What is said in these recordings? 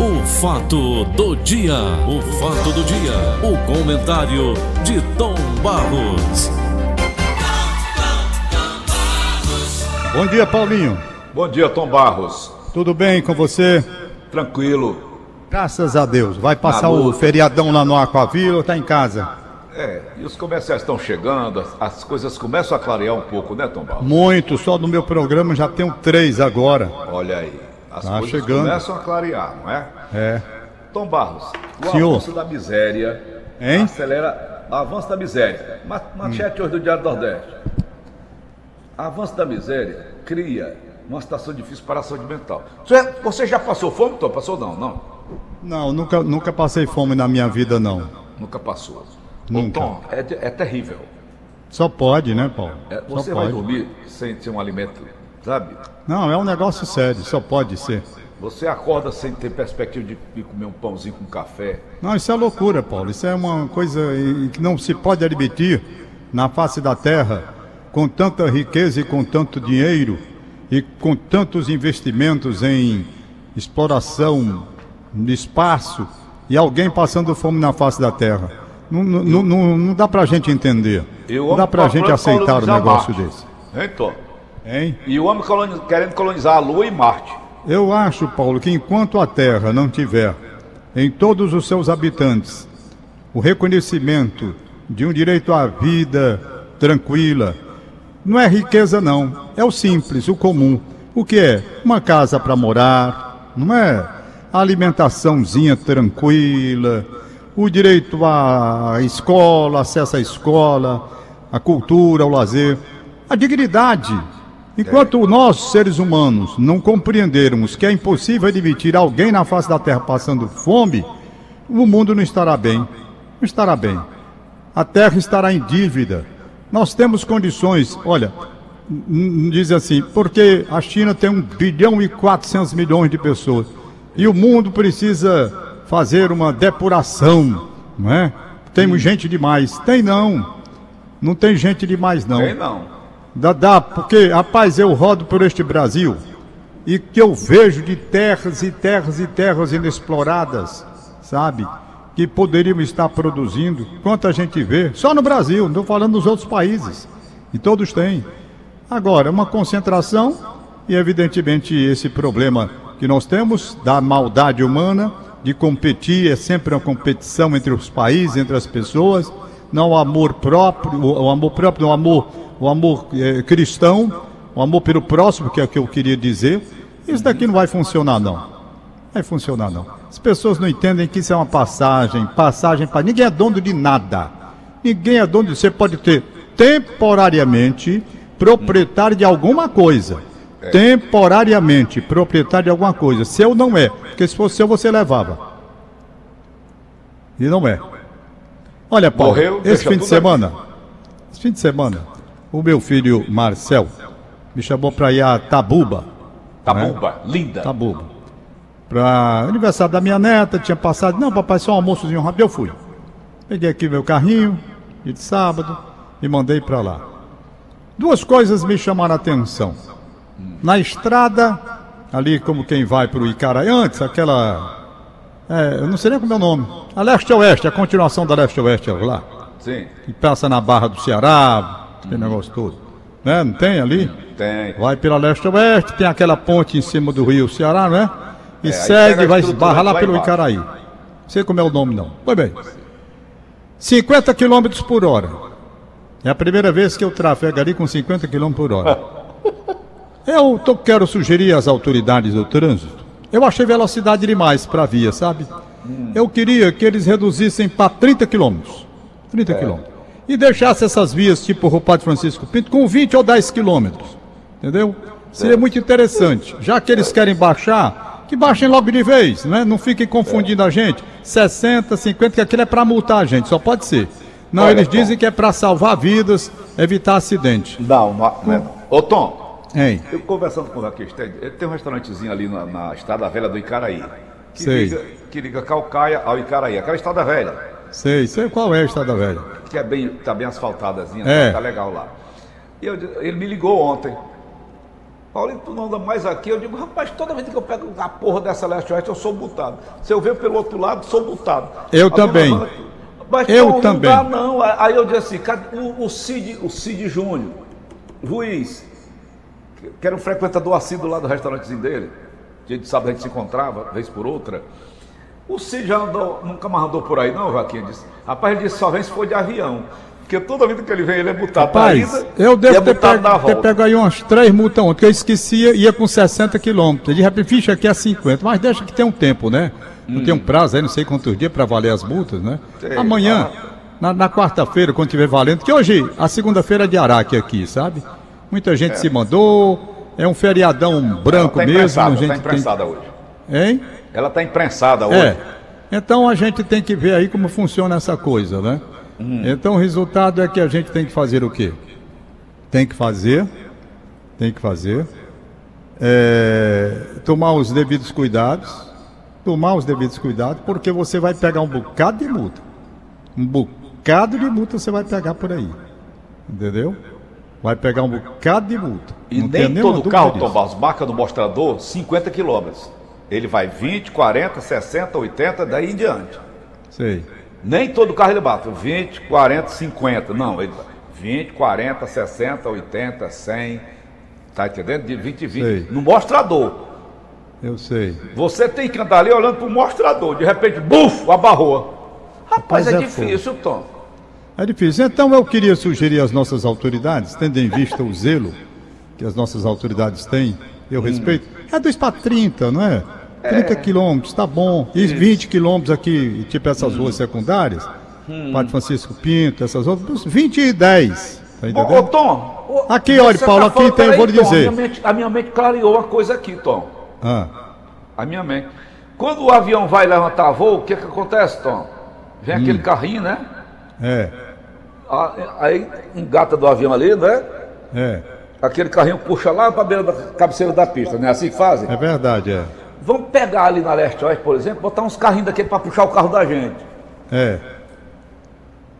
O fato do dia, o fato do dia, o comentário de Tom Barros. Bom dia, Paulinho. Bom dia, Tom Barros. Tudo bem com você? Tranquilo. Graças a Deus. Vai passar o feriadão lá no Aquavila ou tá em casa? É, e os comerciais estão chegando, as, as coisas começam a clarear um pouco, né, Tom Barros? Muito, só no meu programa já tenho três agora. Olha aí, as Tá coisas chegando. começam a clarear, não é? É. Tom Barros, o Senhor. avanço da miséria Hein? acelera o avanço da miséria. Ma- Manchete hoje do Diário do Nordeste. Avanço da miséria cria uma situação difícil para a saúde mental. Você, já passou fome, Tom? Passou não? Não, Não, nunca, nunca passei fome na minha vida, não. nunca passou. Nunca. Tom, é, é terrível. Só pode, né, Paulo? É, Só você vai pode. dormir sem ter um alimento, sabe? Não, é um negócio sério, só pode ser. Você acorda sem ter perspectiva de, de comer um pãozinho com café. Não, isso é loucura, Paulo. Isso é uma coisa que não se pode admitir na face da terra, com tanta riqueza e com tanto dinheiro e com tantos investimentos em exploração de espaço e alguém passando fome na face da terra. Não, não, não, não, dá pra gente entender. Não dá pra gente aceitar um negócio desse. Tom? Hein? E o homem querendo colonizar a Lua e Marte. Eu acho, Paulo, que enquanto a Terra não tiver em todos os seus habitantes o reconhecimento de um direito à vida tranquila, não é riqueza não, é o simples, o comum. O que é? Uma casa para morar, não é? A alimentaçãozinha tranquila, o direito à escola, acesso à escola, à cultura, ao lazer, a dignidade. Enquanto nós, seres humanos, não compreendermos que é impossível admitir alguém na face da Terra passando fome, o mundo não estará bem. Não estará bem. A Terra estará em dívida. Nós temos condições, olha, diz assim, porque a China tem 1 bilhão e 400 milhões de pessoas e o mundo precisa fazer uma depuração, não é? Temos gente demais. Tem não. Não tem gente demais não. Tem não. Dá, porque, rapaz, eu rodo por este Brasil e que eu vejo de terras e terras e terras inexploradas, sabe? Que poderiam estar produzindo. Quanta gente vê, só no Brasil, não estou falando dos outros países. E todos têm. Agora, uma concentração e, evidentemente, esse problema que nós temos da maldade humana, de competir, é sempre uma competição entre os países, entre as pessoas, não o amor próprio, o, amor próprio, o amor, o amor eh, cristão, o amor pelo próximo, que é o que eu queria dizer. Isso daqui não vai funcionar, não. Vai funcionar, não. As pessoas não entendem que isso é uma passagem, passagem para. Ninguém é dono de nada. Ninguém é dono de. Você pode ter temporariamente proprietário de alguma coisa. Temporariamente proprietário de alguma coisa. Seu não é. Porque se fosse seu, você levava. E não é. Olha, Paulo, Morreu, esse fim de semana, esse fim de semana, o meu filho Marcel me chamou para ir a Tabuba. Tabuba, linda. Tabuba. Para aniversário da minha neta, tinha passado. Não, papai, só um almoçozinho rápido. Eu fui. Peguei aqui meu carrinho, de sábado, e mandei para lá. Duas coisas me chamaram a atenção. Na estrada, ali como quem vai para o Icaraí, antes, aquela. É, eu não sei nem como é o nome. A leste-oeste, a continuação da leste-oeste lá. Sim, Que passa na Barra do Ceará, aquele negócio todo. Né? Não tem ali? tem. Vai pela leste-oeste, tem aquela ponte em cima do rio Ceará, não é? E aí segue, vai esbarrar lá pelo. Icaraí. Não sei como é o nome, não. Pois bem. 50 km por hora. É a primeira vez que eu trafego ali com 50 km por hora. Eu tô- quero sugerir às autoridades do trânsito. Eu achei velocidade demais para a via, sabe? Eu queria que eles reduzissem para 30 km. 30 km. E deixasse essas vias tipo Rua Padre Francisco Pinto com 20 ou 10 quilômetros. Entendeu? Seria muito interessante. Já que eles querem baixar, que baixem logo de vez, né? Não fiquem confundindo a gente. 60, 50, que aquilo é para multar a gente, só pode ser. Não, Olha, eles Tom. dizem que é para salvar vidas, evitar acidente. Não, não, não é não. Ô, Tom, Hein? eu conversando com o Raquel, tem um restaurantezinho ali na, na Estrada Velha do Icaraí. Que Sei. liga, que liga Calcaia ao Icaraí. Aquela Estrada Velha, Sei, sei qual é a Estrada Velha. que é bem, tá bem asfaltadazinha, É. tá legal lá. E eu- ele me ligou ontem. Paulinho, tu não anda mais aqui. Eu digo, rapaz, toda vez que eu pego a porra dessa leste-oeste, eu sou multado. Se eu ver pelo outro lado, sou multado. Eu a também. Mas eu Tom, também. Não dá, não. Aí eu disse assim, cadê o, o Cid, o Cid Júnior, juiz, que era um frequentador assíduo lá do restaurantezinho dele. Dia de sábado a gente se encontrava, vez por outra. O Cid já andou, nunca mais andou por aí, não, Joaquim? Disse. Rapaz, ele disse só vem se for de avião. Porque toda vida que ele vem, ele é multado Rapaz, ida, eu devo é ter, pego, ter pego aí umas três multas ontem, que eu esquecia, ia com 60 quilômetros. De repente, ficha aqui a 50, mas deixa que tem um tempo, né? Não hum. tem um prazo aí, não sei quantos dias para valer as multas, né? Sei, Amanhã, ah. na, na quarta-feira, quando tiver valendo, que hoje, a segunda-feira é de Araque aqui, sabe? Muita gente é. se mandou, é um feriadão branco tá mesmo. Está imprensada tem... hoje. Hein? Ela está imprensada é. hoje. É. Então a gente tem que ver aí como funciona essa coisa, né? Hum. Então o resultado é que a gente tem que fazer o quê? Tem que fazer, tem que fazer, é, tomar os devidos cuidados, tomar os devidos cuidados, porque você vai pegar um bocado de multa. Um bocado de multa você vai pegar por aí. Entendeu? Vai pegar um bocado de multa. E Não nem todo carro, Tom Barros, marca no mostrador 50 quilômetros. Ele vai 20, 40, 60, 80, daí em diante. Sei. Nem todo carro ele bate, 20, 40, 50. Não, ele 20, 40, 60, 80, 100. Tá entendendo? De 20 e 20. Sei. No mostrador. Eu sei. Você tem que andar ali olhando pro mostrador. De repente, buf, abarrou. Rapaz, Rapaz é, é difícil, Tom. É difícil. Então eu queria sugerir às nossas autoridades, tendo em vista o zelo que as nossas autoridades têm, eu hum. respeito, é 2 para 30, não é? 30 é. quilômetros, tá bom. E Isso. 20 quilômetros aqui, tipo essas hum. ruas secundárias, hum. Padre Francisco Pinto, essas outras, 20 e 10. Tá? Ô, ô Tom, ô, aqui, olha, Paulo, tá aqui tem, eu vou lhe dizer. A minha, mente, a minha mente clareou uma coisa aqui, Tom. Ah. A minha mente. Quando o avião vai levantar voo, o que que acontece, Tom? Vem hum. aquele carrinho, né? É. Aí engata do avião ali, né? É. Aquele carrinho puxa lá para a beira da cabeceira da pista, não é assim que fazem? É verdade, é. Vamos pegar ali na Leste Oeste, por exemplo, botar uns carrinhos daquele para puxar o carro da gente. É.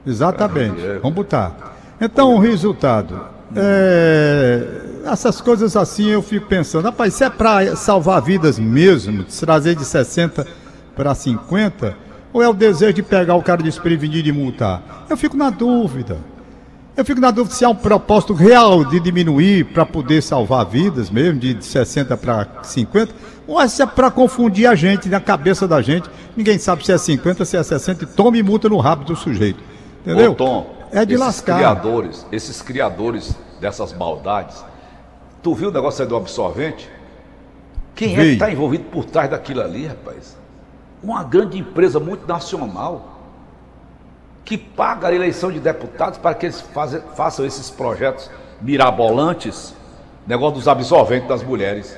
Exatamente. É. Vamos botar. Então, o resultado. É, essas coisas assim eu fico pensando, rapaz, se é para salvar vidas mesmo, trazer de 60 para 50, ou é o desejo de pegar o cara desprevenido e multar? Eu fico na dúvida. Eu fico na dúvida se há um propósito real de diminuir para poder salvar vidas mesmo, de 60 para 50, ou se é para confundir a gente, na cabeça da gente. Ninguém sabe se é 50, se é 60 e tome multa no rabo do sujeito. Entendeu? Ô, Tom, é de esses lascar. Criadores, esses criadores dessas maldades, tu viu o negócio aí do absorvente? Quem Vi. é que está envolvido por trás daquilo ali, rapaz? Uma grande empresa multinacional que paga a eleição de deputados para que eles façam esses projetos mirabolantes, negócio dos absorventes das mulheres.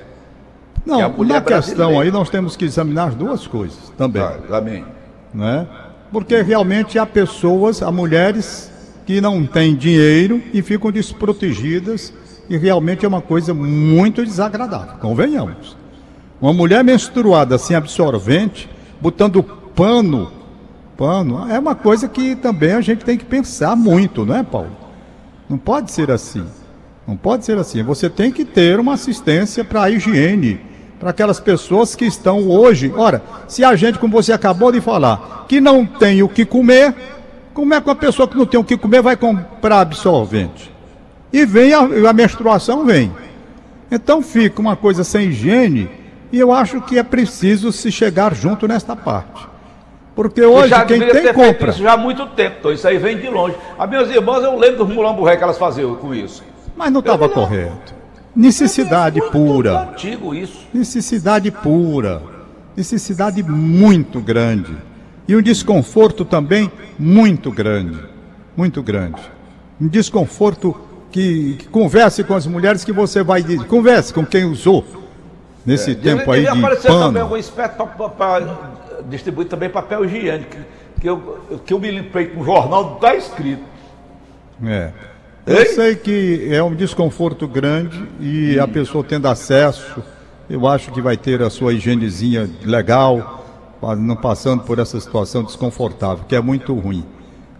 Não, na questão aí nós temos que examinar as duas coisas também. Ah, também. Né? Porque realmente há pessoas, há mulheres que não têm dinheiro e ficam desprotegidas e realmente é uma coisa muito desagradável, convenhamos. Uma mulher menstruada sem absorvente, botando pano pano, é uma coisa que também a gente tem que pensar muito, não é, Paulo? Não pode ser assim. Não pode ser assim. Você tem que ter uma assistência para a higiene, para aquelas pessoas que estão hoje. Ora, se a gente, como você acabou de falar, que não tem o que comer, como é que uma pessoa que não tem o que comer vai comprar absorvente? E vem a, a menstruação vem. Então fica uma coisa sem higiene e eu acho que é preciso se chegar junto nesta parte. Porque hoje já quem tem compra. Isso já há muito tempo, então isso aí vem de longe. As minhas irmãs, eu lembro dos mulamburré que elas faziam com isso. Mas não estava correto. Necessidade é pura. antigo isso. Necessidade pura. Necessidade muito grande. E um desconforto também muito grande. Muito grande. Um desconforto que, que converse com as mulheres que você vai dizer. Converse com quem usou nesse é, tempo aí deve de pano. também algum esperto para distribuir também papel higiênico, que eu, que eu me limpei com o jornal, está escrito. É. Eu Ei? sei que é um desconforto grande e hum. a pessoa tendo acesso, eu acho que vai ter a sua higienezinha legal, não passando por essa situação desconfortável, que é muito ruim.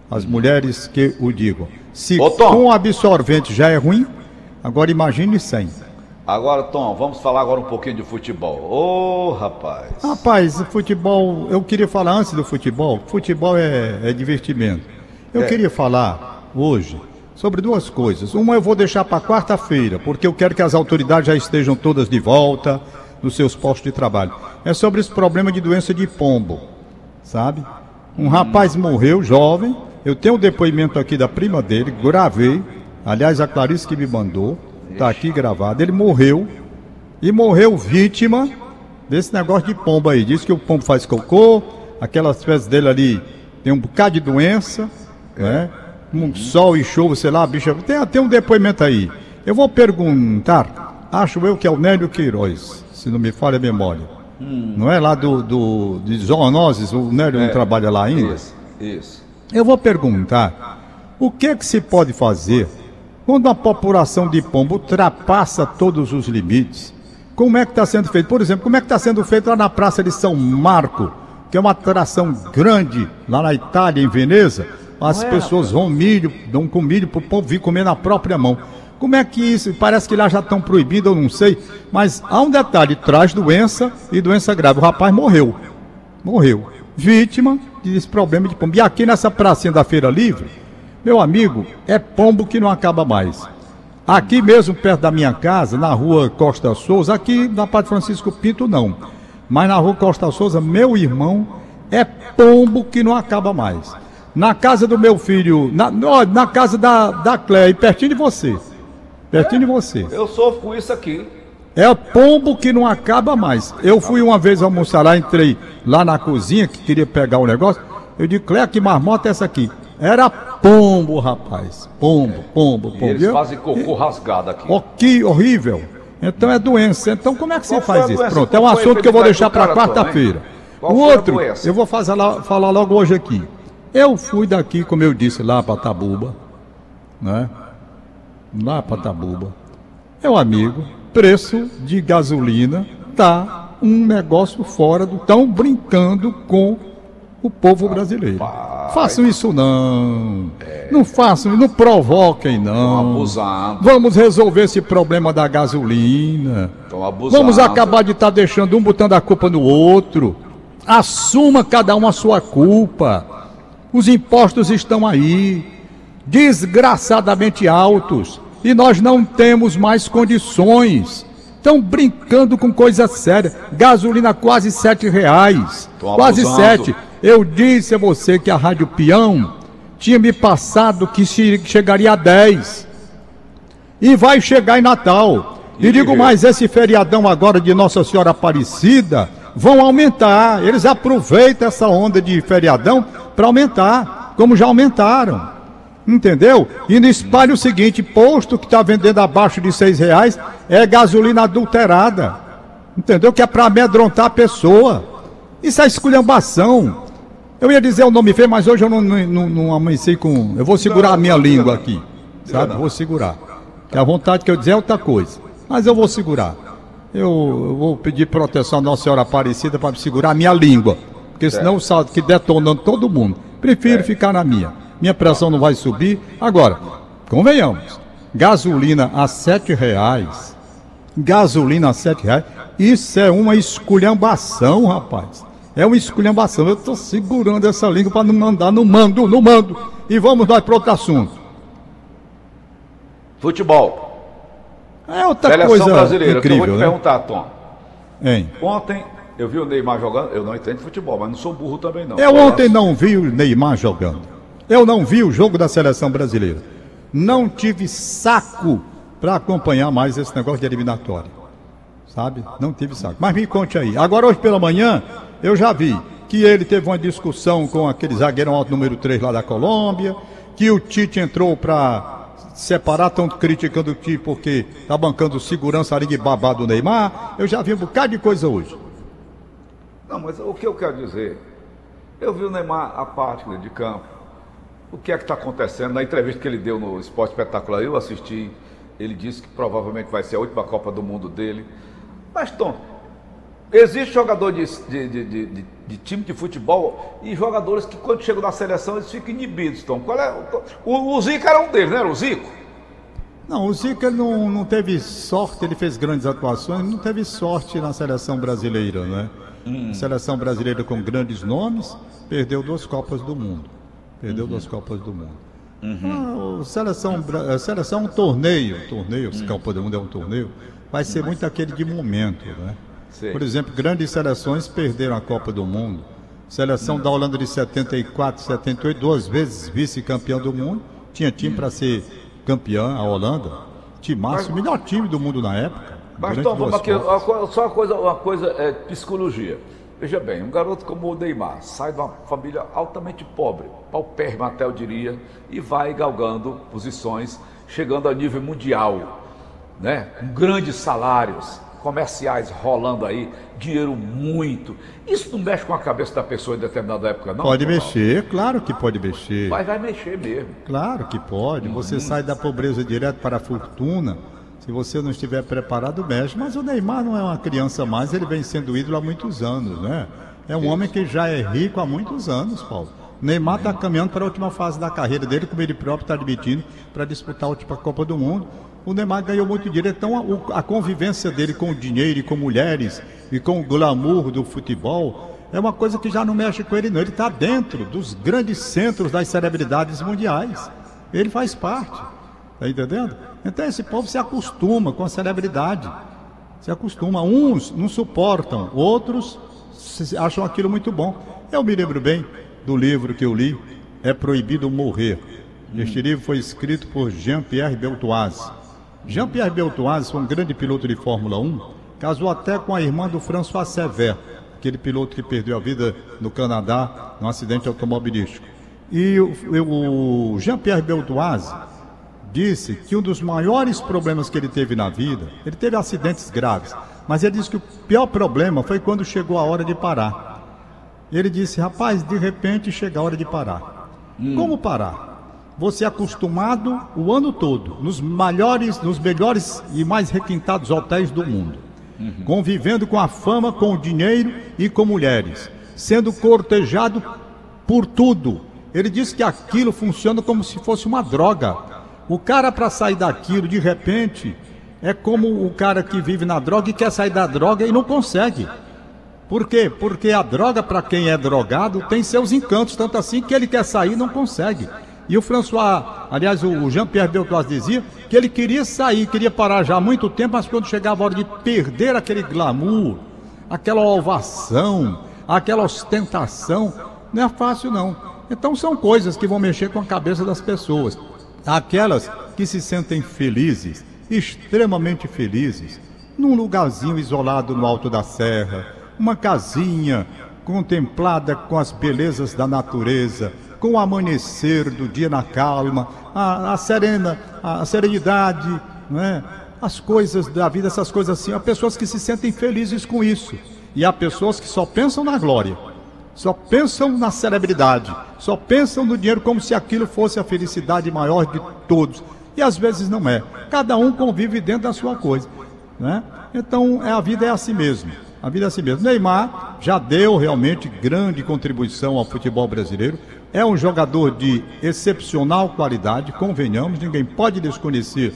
As mulheres que o digam. Se Ô, com absorvente já é ruim, agora imagine sem. Agora, Tom, vamos falar agora um pouquinho de futebol. Ô, oh, rapaz. Rapaz, futebol, eu queria falar antes do futebol. Futebol é, é divertimento. Eu é. queria falar hoje sobre duas coisas. Uma eu vou deixar para quarta-feira, porque eu quero que as autoridades já estejam todas de volta nos seus postos de trabalho. É sobre esse problema de doença de pombo, sabe? Um rapaz morreu, jovem. Eu tenho o um depoimento aqui da prima dele, gravei. Aliás, a Clarice que me mandou. Está aqui gravado. Ele morreu e morreu vítima desse negócio de pombo aí. Diz que o pombo faz cocô, aquelas fezes dele ali tem um bocado de doença, né? Um sol e chuva, sei lá, bicho. Tem até um depoimento aí. Eu vou perguntar, acho eu que é o Nélio Queiroz, se não me falha a memória. Hum. Não é lá do, do de zoonoses, o Nélio é, não trabalha lá ainda? Isso, isso. Eu vou perguntar, o que é que se pode fazer quando a população de pombo ultrapassa todos os limites, como é que está sendo feito? Por exemplo, como é que está sendo feito lá na Praça de São Marco, que é uma atração grande lá na Itália, em Veneza? As pessoas vão milho, dão com milho para o povo vir comer na própria mão. Como é que isso? Parece que lá já estão proibidos, eu não sei. Mas há um detalhe: traz doença e doença grave. O rapaz morreu. Morreu. Vítima desse problema de pombo. E aqui nessa pracinha da Feira Livre, meu amigo, é pombo que não acaba mais. Aqui mesmo, perto da minha casa, na rua Costa Souza, aqui na Padre Francisco Pinto, não. Mas na rua Costa Souza, meu irmão, é pombo que não acaba mais. Na casa do meu filho, na, na casa da, da Cléia, pertinho de você. Pertinho de você. Eu sofro com isso aqui. É pombo que não acaba mais. Eu fui uma vez almoçar lá, entrei lá na cozinha, que queria pegar o um negócio. Eu digo, Cléia, que marmota é essa aqui? Era pombo, rapaz. Pombo, pombo, pombo. E eles fazem cocô rasgado aqui. Oh, que horrível. Então é doença. Então como é que você faz isso? Pronto, é um assunto que eu vou deixar para quarta-feira. O outro, eu vou fazer lá, falar logo hoje aqui. Eu fui daqui, como eu disse, lá para Tabuba, né? Lá para Tabuba. Meu amigo, preço de gasolina tá um negócio fora do. Estão brincando com o povo brasileiro. Façam isso não. É. Não façam, não provoquem não. Vamos resolver esse problema da gasolina. Vamos acabar de estar tá deixando um botando a culpa no outro. Assuma cada um a sua culpa. Os impostos estão aí, desgraçadamente altos, e nós não temos mais condições. Estão brincando com coisa séria. Gasolina quase sete reais. Quase sete. Eu disse a você que a Rádio Peão tinha me passado que chegaria a 10. E vai chegar em Natal. E digo mais, esse feriadão agora de Nossa Senhora Aparecida vão aumentar. Eles aproveitam essa onda de feriadão para aumentar, como já aumentaram. Entendeu? E no espalho o seguinte, posto que está vendendo abaixo de seis reais é gasolina adulterada. Entendeu? Que é para amedrontar a pessoa. Isso é esculhambação. Eu ia dizer o nome feio, mas hoje eu não, não, não amanheci com. Eu vou segurar a minha língua aqui. Sabe? Vou segurar. Que a vontade que eu dizer é outra coisa. Mas eu vou segurar. Eu, eu vou pedir proteção à Nossa Senhora Aparecida para segurar a minha língua. Porque senão salto que detonando todo mundo. Prefiro ficar na minha. Minha pressão não vai subir. Agora, convenhamos. Gasolina a sete reais. Gasolina a sete reais. Isso é uma esculhambação, rapaz. É uma esculhambação. Eu estou segurando essa língua para não mandar no mando, no mando. E vamos lá para outro assunto. Futebol. É outra Seleção coisa brasileira. incrível, eu vou te né? perguntar, Tom. Hein? Ontem eu vi o Neymar jogando. Eu não entendo futebol, mas não sou burro também não. Eu ontem não vi o Neymar jogando. Eu não vi o jogo da seleção brasileira. Não tive saco para acompanhar mais esse negócio de eliminatória. Sabe? Não tive saco. Mas me conte aí. Agora, hoje pela manhã, eu já vi que ele teve uma discussão com aquele zagueirão alto número 3 lá da Colômbia, que o Tite entrou para separar, estão criticando o Tite porque tá bancando segurança ali de babá do Neymar. Eu já vi um bocado de coisa hoje. Não, mas o que eu quero dizer, eu vi o Neymar a parte de campo. O que é que está acontecendo? Na entrevista que ele deu no Esporte Espetacular, eu assisti, ele disse que provavelmente vai ser a última Copa do Mundo dele. Mas, Tom, Existe jogador de, de, de, de, time de futebol e jogadores que quando chegam na seleção eles ficam inibidos. Então, qual é, o, o Zico era um deles, não era o Zico? Não, o Zico ele não, não teve sorte, ele fez grandes atuações, não teve sorte na seleção brasileira, né? Hum. Seleção brasileira com grandes nomes, perdeu duas Copas do Mundo. Perdeu uhum. duas Copas do Mundo. Uhum. Ah, seleção, a seleção é um torneio, torneio, uhum. Copa do Mundo é um torneio, vai ser muito aquele de momento, né? Por exemplo, grandes seleções perderam a Copa do Mundo. Seleção da Holanda de 74, 78, duas vezes vice-campeão do mundo, tinha time para ser campeã, a Holanda. Time máximo, melhor time do mundo na época. Mas então, vamos aqui, só uma coisa, uma coisa é psicologia. Veja bem, um garoto como o Neymar sai de uma família altamente pobre, paupérrima até eu diria, e vai galgando posições, chegando a nível mundial, né? com grandes salários, comerciais rolando aí, dinheiro muito. Isso não mexe com a cabeça da pessoa em determinada época, não? Pode mexer, claro que pode mexer. Mas vai mexer mesmo. Claro que pode. Você hum. sai da pobreza direto para a fortuna. Se você não estiver preparado, mexe. Mas o Neymar não é uma criança mais, ele vem sendo ídolo há muitos anos, né? É um Isso. homem que já é rico há muitos anos, Paulo. Neymar está caminhando para a última fase da carreira dele, como ele próprio está admitindo, para disputar a última Copa do Mundo. O Neymar ganhou muito dinheiro, então a, a convivência dele com o dinheiro e com mulheres e com o glamour do futebol é uma coisa que já não mexe com ele, não. Ele está dentro dos grandes centros das celebridades mundiais. Ele faz parte. Está entendendo? Então esse povo se acostuma com a celebridade. Se acostuma. Uns não suportam, outros acham aquilo muito bom. Eu me lembro bem do livro que eu li, É Proibido Morrer. Este livro foi escrito por Jean-Pierre Beltoise. Jean-Pierre Beltoise foi um grande piloto de Fórmula 1, casou até com a irmã do François Sever, aquele piloto que perdeu a vida no Canadá num acidente automobilístico. E o, o Jean-Pierre Beltoise disse que um dos maiores problemas que ele teve na vida, ele teve acidentes graves, mas ele disse que o pior problema foi quando chegou a hora de parar. Ele disse, rapaz, de repente chega a hora de parar. Hum. Como parar? Você é acostumado o ano todo nos melhores, nos melhores e mais requintados hotéis do mundo, uhum. convivendo com a fama, com o dinheiro e com mulheres, sendo cortejado por tudo. Ele diz que aquilo funciona como se fosse uma droga. O cara para sair daquilo de repente é como o cara que vive na droga e quer sair da droga e não consegue. Por quê? Porque a droga, para quem é drogado, tem seus encantos, tanto assim que ele quer sair e não consegue. E o François, aliás, o Jean-Pierre Beltoise dizia que ele queria sair, queria parar já há muito tempo, mas quando chegava a hora de perder aquele glamour, aquela ovação, aquela ostentação, não é fácil não. Então são coisas que vão mexer com a cabeça das pessoas. Aquelas que se sentem felizes, extremamente felizes, num lugarzinho isolado no alto da serra, uma casinha contemplada com as belezas da natureza, com o amanhecer do dia na calma, a, a serena, a, a serenidade, não é? as coisas da vida, essas coisas assim. Há pessoas que se sentem felizes com isso. E há pessoas que só pensam na glória, só pensam na celebridade, só pensam no dinheiro como se aquilo fosse a felicidade maior de todos. E às vezes não é. Cada um convive dentro da sua coisa. Né? Então é, a vida é assim mesmo. A vida é assim mesmo. Neymar já deu realmente grande contribuição ao futebol brasileiro. É um jogador de excepcional qualidade, convenhamos, ninguém pode desconhecer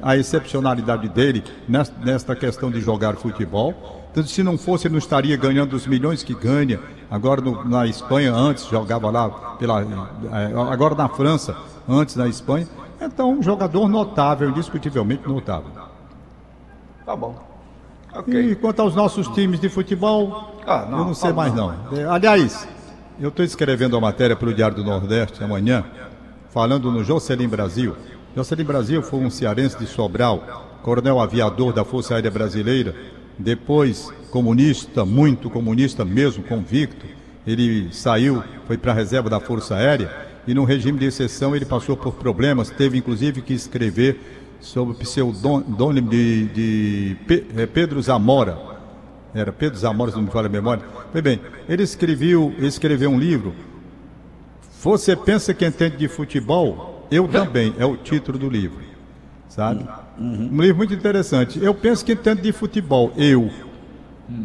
a excepcionalidade dele nesta questão de jogar futebol. Então, se não fosse, ele não estaria ganhando os milhões que ganha. Agora no, na Espanha, antes jogava lá, pela, eh, agora na França, antes na Espanha. Então, um jogador notável, indiscutivelmente notável. Tá bom. Okay. E quanto aos nossos times de futebol, ah, não, eu não sei mais não. não. Eh, aliás, eu estou escrevendo a matéria para o Diário do Nordeste amanhã, falando no Jocelyn Brasil. Jocelyn Brasil foi um cearense de Sobral, coronel aviador da Força Aérea Brasileira, depois comunista, muito comunista mesmo, convicto. Ele saiu, foi para a reserva da Força Aérea e no regime de exceção ele passou por problemas, teve inclusive que escrever sobre o pseudônimo de, de eh, Pedro Zamora, era Pedro Zamora, se não me falha a memória. Pois bem, ele escreveu, escreveu um livro. Você pensa que entende de futebol? Eu também, é o título do livro. Sabe? Uhum. Um livro muito interessante. Eu penso que entendo de futebol. Eu.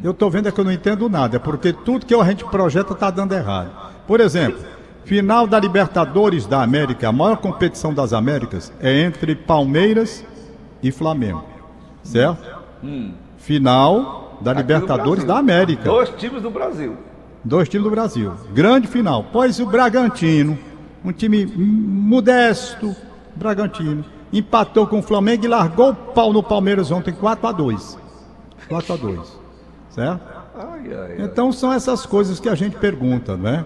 Eu estou vendo é que eu não entendo nada, porque tudo que a gente projeta está dando errado. Por exemplo, final da Libertadores da América, a maior competição das Américas, é entre Palmeiras e Flamengo. Certo? Final da Libertadores Brasil. da América. Dois times do Brasil. Dois times do Brasil. Grande final. Pois o Bragantino, um time modesto, Bragantino, empatou com o Flamengo e largou o pau no Palmeiras ontem 4 a 2 4 a 2 Certo? Então são essas coisas que a gente pergunta, né?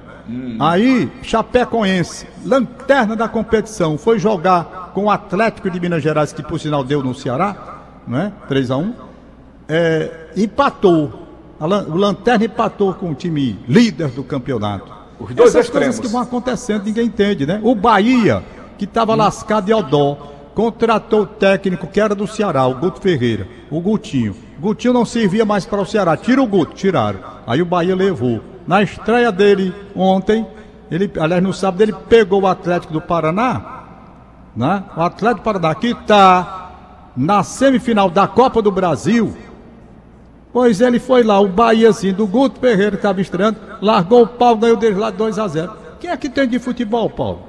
Aí, Chapecoense, lanterna da competição, foi jogar com o Atlético de Minas Gerais, que por sinal deu no Ceará, né? 3 a 1 é, empatou. O Lanterna empatou com o time líder do campeonato. Os dois Essas extremos. coisas que vão acontecendo, ninguém entende, né? O Bahia, que estava lascado em Odó, contratou o técnico que era do Ceará, o Guto Ferreira, o Gutinho. Gutinho não servia mais para o Ceará. Tira o Guto, tiraram. Aí o Bahia levou. Na estreia dele ontem, ele, aliás, no sábado, ele pegou o Atlético do Paraná, né? O Atlético do Paraná, que está na semifinal da Copa do Brasil. Pois ele foi lá, o Bahia, assim, do Guto Ferreira, que estava estreando, largou o pau, ganhou deles lá 2 a 0 Quem é que tem de futebol, Paulo?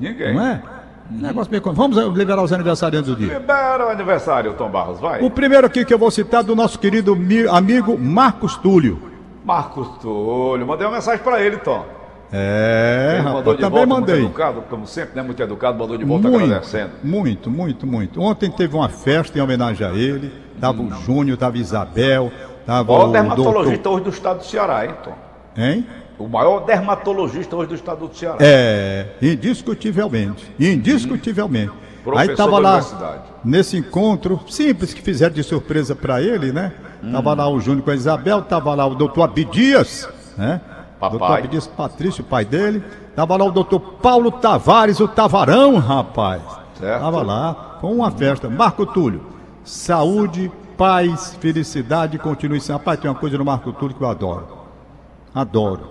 Ninguém. Não é? Negócio meio... Vamos liberar os aniversariantes do dia. Libera o aniversário, Tom Barros, vai. O primeiro aqui que eu vou citar é do nosso querido mi- amigo Marcos Túlio. Marcos Túlio. Mandei uma mensagem pra ele, Tom. É, rapaz, mandou de também volta, mandei. muito educado, como sempre, né? Muito educado, mandou de volta Muito, agradecendo. muito, muito, muito. Ontem teve uma festa em homenagem a ele. Tava o Júnior, tava Isabel, tava O o dermatologista doutor... hoje do estado do Ceará, hein, Tom? Hein? O maior dermatologista hoje do estado do Ceará. É, indiscutivelmente. Indiscutivelmente. Aí Professor tava da lá nesse encontro simples que fizeram de surpresa para ele, né? Tava lá o Júnior com a Isabel, tava lá o doutor Abdias, né? Papai. Doutor Abdias Patrício, pai dele. Tava lá o doutor Paulo Tavares, o Tavarão, rapaz. Certo. Tava lá, com uma festa. Marco Túlio, saúde, paz, felicidade, continue sendo. Rapaz, tem uma coisa no Marco Túlio que eu adoro. Adoro.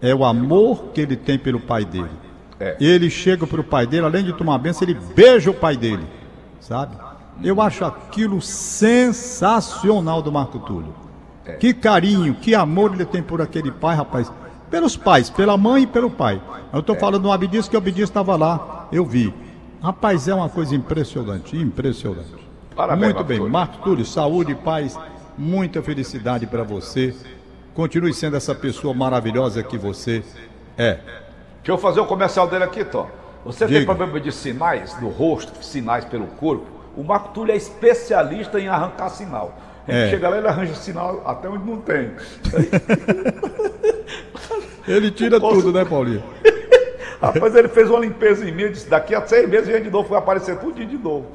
É o amor que ele tem pelo pai dele. É. Ele chega pro pai dele, além de tomar benção, ele beija o pai dele. Sabe? Eu acho aquilo sensacional do Marco Túlio. Que carinho, que amor ele tem por aquele pai, rapaz. Pelos pais, pela mãe e pelo pai. Eu tô falando do Abdias, que o Abdias estava lá, eu vi. Rapaz, é uma coisa impressionante, impressionante. Parabéns, Muito bem. Marco Túlio, saúde, paz, muita felicidade para você. Continue sendo essa pessoa maravilhosa que você é. Deixa eu fazer o comercial dele aqui, Tom. Você tem Diga. problema de sinais do rosto, sinais pelo corpo? O Marco Túlio é especialista em arrancar sinal. É. chega lá e ele arranja sinal até onde não tem. Ele tira Posso- tudo, né, Paulinho? Rapaz, ele fez uma limpeza em mim, disse, daqui a seis meses vem de novo, vai aparecer tudo de novo.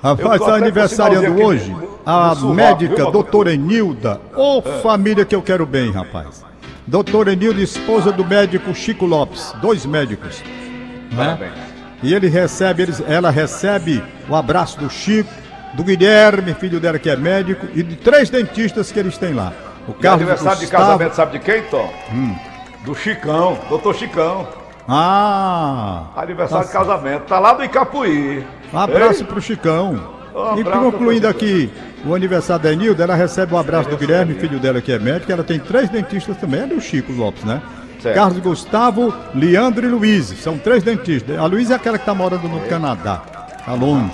Rapaz, tá até com aniversariando hoje a médica viu, doutora Enilda. Ô família que eu quero bem, rapaz. Doutora Enilda, esposa do médico Chico Lopes. Dois médicos. né? Parabéns. E ele recebe, eles, ela recebe o abraço do Chico, do Guilherme, filho dela que é médico, e de três dentistas que eles têm lá. O E Carlos aniversário de Gustavo- casamento, sabe de quem, Tom? Do Chicão, doutor Chicão. Ah! Aniversário de casamento. Tá lá do Icapuí. Um abraço Ei, pro Chicão. Um e concluindo aqui o aniversário da Enilda, ela recebe o abraço do Guilherme, filho dela que é médico. Ela tem três dentistas também, ela e o Chico Lopes, né? Certo. Carlos Gustavo, Leandro e Luiz. São três dentistas. A Luiz é aquela que tá morando no Canadá. Tá longe,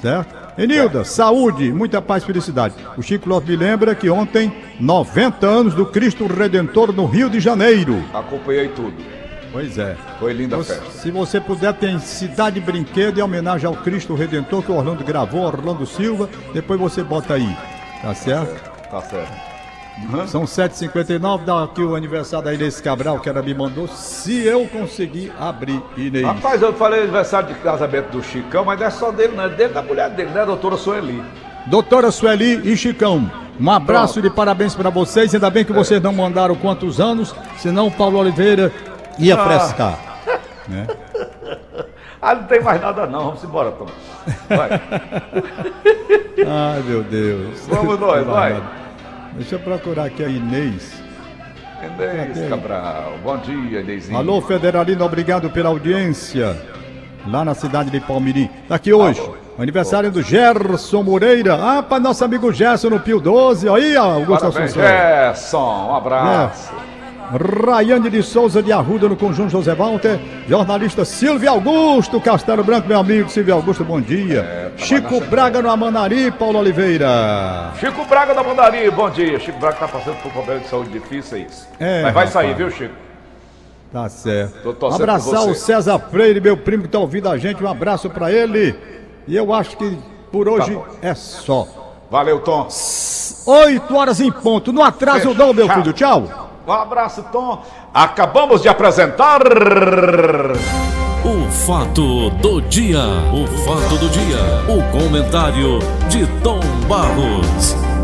certo? Enilda, saúde, muita paz e felicidade. O Chico Lopes me lembra que ontem, 90 anos do Cristo Redentor no Rio de Janeiro. Acompanhei tudo. Pois é. Foi linda a festa. Se você puder, tem Cidade Brinquedo em homenagem ao Cristo Redentor que o Orlando gravou, Orlando Silva. Depois você bota aí. Tá certo? Tá certo. São 7h59, dá aqui o aniversário da Inês Cabral, que ela me mandou. Se eu conseguir abrir, Inês. Rapaz, eu falei aniversário de casamento do Chicão, mas não é só dele, não. É dele da mulher dele, né, doutora Sueli? Doutora Sueli e Chicão, um abraço Pronto. de parabéns para vocês. Ainda bem que vocês não mandaram quantos anos, senão o Paulo Oliveira ia Ah. prestar. Né? Ah, não tem mais nada não. Vamos embora, Tom. Vai. Ai, meu Deus. Vamos nós, vai. Deixa eu procurar aqui a Inês. Inês Cabral. Bom dia, Inêsinho. Alô, Federalino, obrigado pela audiência. Lá na cidade de Palmirim. Tá aqui hoje, o aniversário do Gerson Moreira. Ah, para nosso amigo Gerson no Pio 12. Aí, ó, Augusto Parabéns, Assunção. Gerson. Um abraço. Rayane de Souza de Arruda no Conjunto José Walter, jornalista Silvio Augusto Castelo Branco, meu amigo Silvio Augusto, bom dia. É, Chico Braga no Amanari, Paulo Oliveira. Chico Braga no Amanari, bom dia. Chico Braga tá passando por problemas de saúde difíceis. É, Mas vai rapaz. sair, viu, Chico? Tá certo. Abraçar o César Freire, meu primo que tá ouvindo a gente, um abraço para ele. E eu acho que por hoje tá é só. Valeu, Tom. 8 horas em ponto. No atraso não, meu filho. Tchau. Um abraço, Tom. Acabamos de apresentar. O fato do dia. O fato do dia. O comentário de Tom Barros.